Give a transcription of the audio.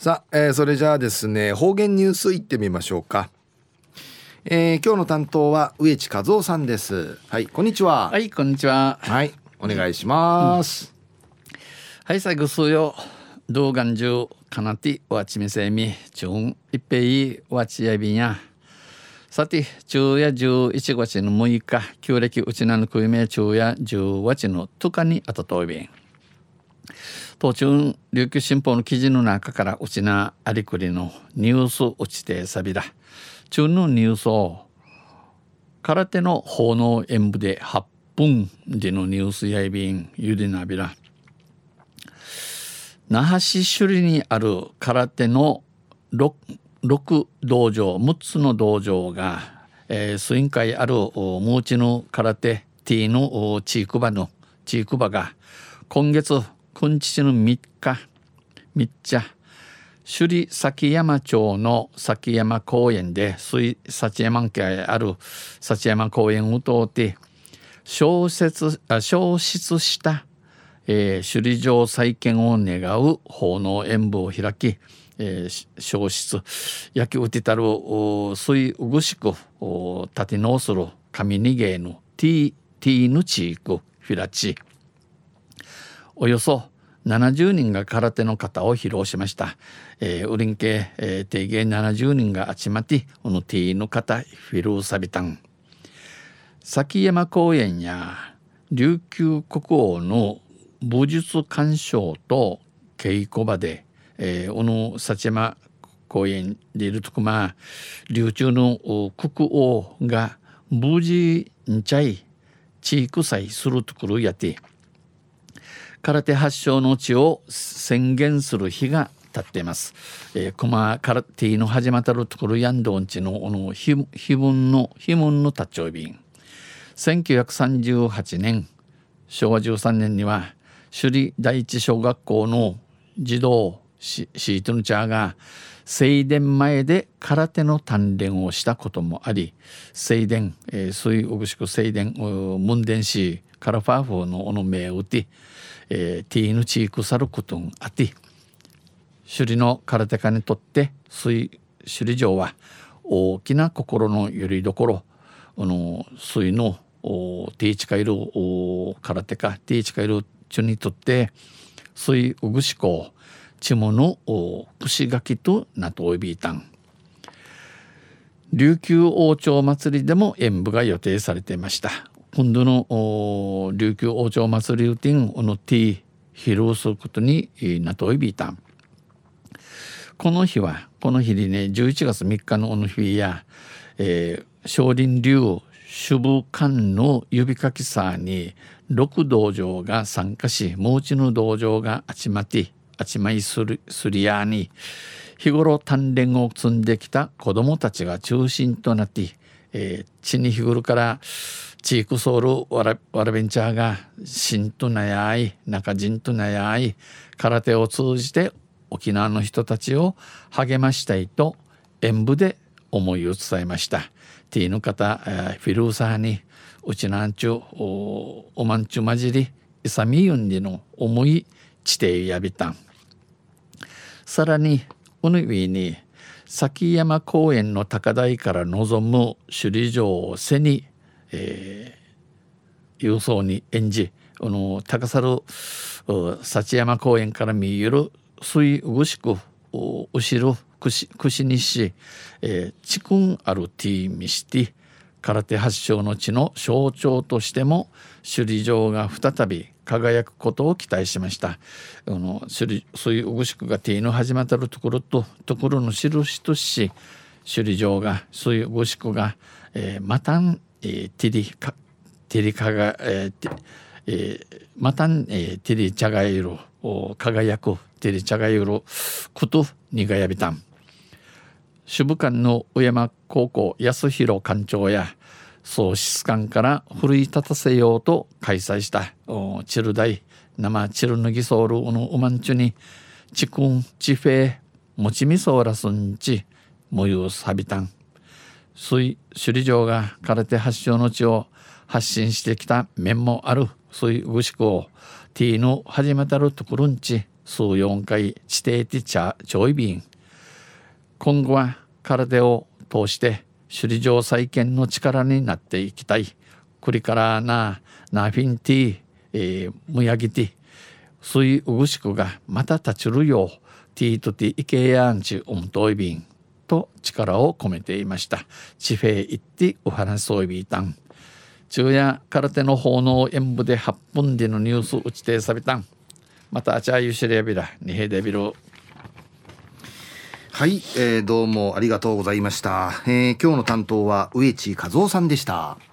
さあ、えー、それじゃあですね方言ニュースいってみましょうか、えー、今日の担当は植地和夫さんです。はいこんにちは。はいこんにちは。はいお願いします、うん、はい最後数よ。動画中かなてわちみせみちゅんいっぺいわちやびんや。さて昼夜11月の6日旧暦うちなのくいめ昼夜10月の10日にあたといびん途中琉球新報の記事の中からうちなありくりのニュース落ちてさびだ。中のニュースを空手の奉納演舞で8分でのニュースやいびんゆでなびら。那覇市首里にある空手の 6, 6道場6つの道場が、えー、スイン会あるムーチの空手ティーのチークバのチークバが今月今日の3日3日首里崎山町の崎山公園で水幸山家ある幸山公園を通って消失消失した、えー、首里城再建を願う奉納演舞を開き、えー、消失。焼き打てたる水うぐしく立て直する上逃げのティーティーヌチークフィラチおよそ70人が空手の型を披露しました。えー、ウリン系、えー、定芸70人が集まって、このティーの型フィルーサビタン。崎山公園や琉球国王の武術鑑賞と稽古場で、えー、この幸山公園でいるとこまあ琉球の国王が無事んちゃい地域祭するところやって空手発祥の地を宣言する日が経っています。えー、熊空手の始まったるところやんどんちのの碑文の碑文の立ち寄り1938年昭和13年には首里第一小学校の児童シートヌチャーが正殿前で空手の鍛錬をしたこともあり正殿、えー、水うぐしく正殿門殿市カラファーフォーのおの名を打ってえー、ティーヌチークサルクトンアティ。首里の空手家にとって水首里城は大きな心のよりどころあの水のティーチカイル空手家ティーチカイル中にとって水うぐしこちもの串垣となとおびいたん。琉球王朝祭りでも演舞が予定されていました。今度の琉球王朝祭りルーティンをのティ披露することになといびいたこの日はこの日にね11月3日のこの日や、えー、少林流主部館の指かきさに6道場が参加しもうちの道場が集まって集まりするすりやに日頃鍛錬を積んできた子どもたちが中心となって、えー、地に日頃からチークソールワラワラベンチャーがンとなやい中人となやい空手を通じて沖縄の人たちを励ましたいと演舞で思いを伝えました。ティーの方、フィルーサーにうちなんちゅうおまんちゅまじりいさみゆんりの思い地底やびたん。さらにうぬいに崎山公園の高台から望む首里城を背にえー、勇壮に演じあの高猿幸山公園から見える水うぐしく後ろ串串にし、えー、地君あるティーミシティ空手発祥の地の象徴としても首里城が再び輝くことを期待しました。あの首里そうぐしくがティーの始まったるところとところの印とし首里城がそうぐしくが、えー、またんえー、テリカテリカが、えーえー、またん、えー、テリチャガイル輝くテリチャガイルことにがやびたん。主部館の上山高校安弘館長や総室館から奮い立たせようと開催したチルダイ生チルヌギソールのうまんちゅにチクンチフェもちみそらすんちもゆうさびたん。水首里城が空手発祥の地を発信してきた面もある水ぐしくをティーの始めたるところんち数4回地底ティチャーイビン。今後は体を通して首里城再建の力になっていきたい。これからなナフィンティー、えー、ムヤギティ水うぐしくがまた立ちるようティートティイケヤンチウムトイビンと力を込めていました。地フェイッティウハナソイビータン昼夜空手の奉納演舞で8分でのニュース打ちてさびたん。またあちゃゆしれびらにへでびるはい、えー、どうもありがとうございました、えー、今日の担当は植地和夫さんでした。